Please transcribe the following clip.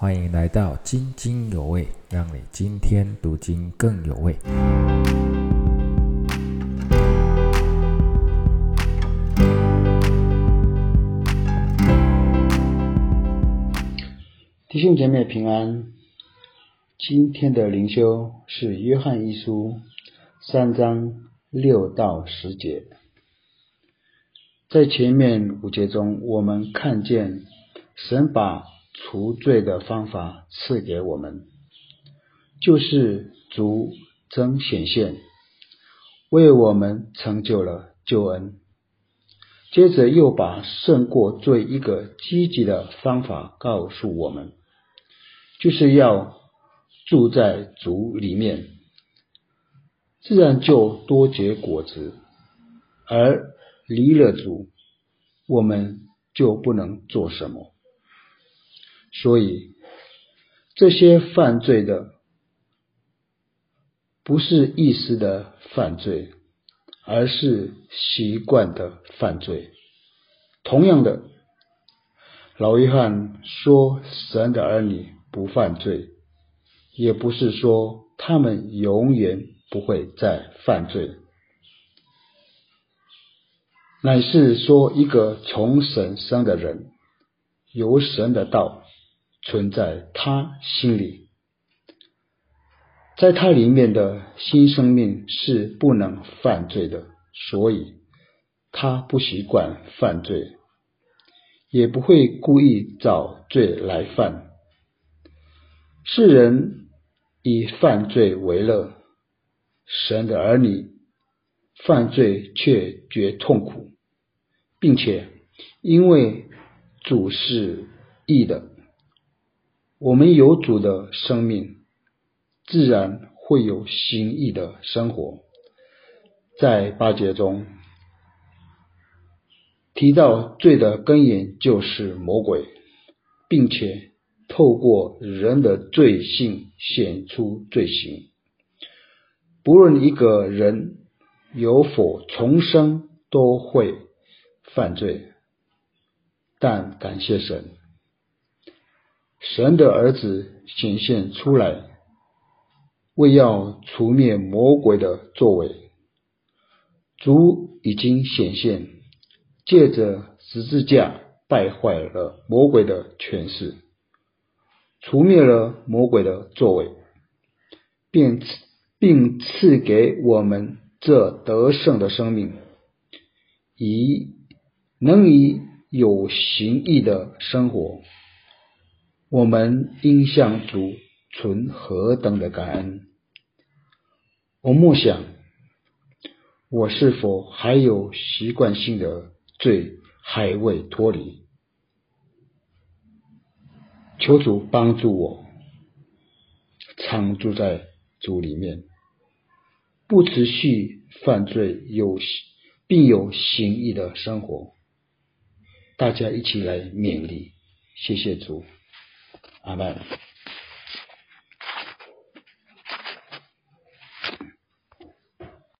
欢迎来到津津有味，让你今天读经更有味。弟兄姐妹平安，今天的灵修是约翰一书三章六到十节。在前面五节中，我们看见神把除罪的方法赐给我们，就是主真显现，为我们成就了救恩。接着又把胜过罪一个积极的方法告诉我们，就是要住在主里面，自然就多结果子；而离了主，我们就不能做什么。所以，这些犯罪的不是一时的犯罪，而是习惯的犯罪。同样的，老约翰说神的儿女不犯罪，也不是说他们永远不会再犯罪，乃是说一个从神生的人，由神的道。存在他心里，在他里面的新生命是不能犯罪的，所以他不习惯犯罪，也不会故意找罪来犯。世人以犯罪为乐，神的儿女犯罪却觉痛苦，并且因为主是义的。我们有主的生命，自然会有心意的生活。在八节中提到罪的根源就是魔鬼，并且透过人的罪性显出罪行。不论一个人有否重生，都会犯罪。但感谢神。神的儿子显现出来，为要除灭魔鬼的作为。主已经显现，借着十字架败坏了魔鬼的权势，除灭了魔鬼的作为，并赐并赐给我们这得胜的生命，以能以有形意的生活。我们应向主存何等的感恩？我默想，我是否还有习惯性的罪还未脱离？求主帮助我，常住在主里面，不持续犯罪，有并有行义的生活。大家一起来勉励，谢谢主。阿门。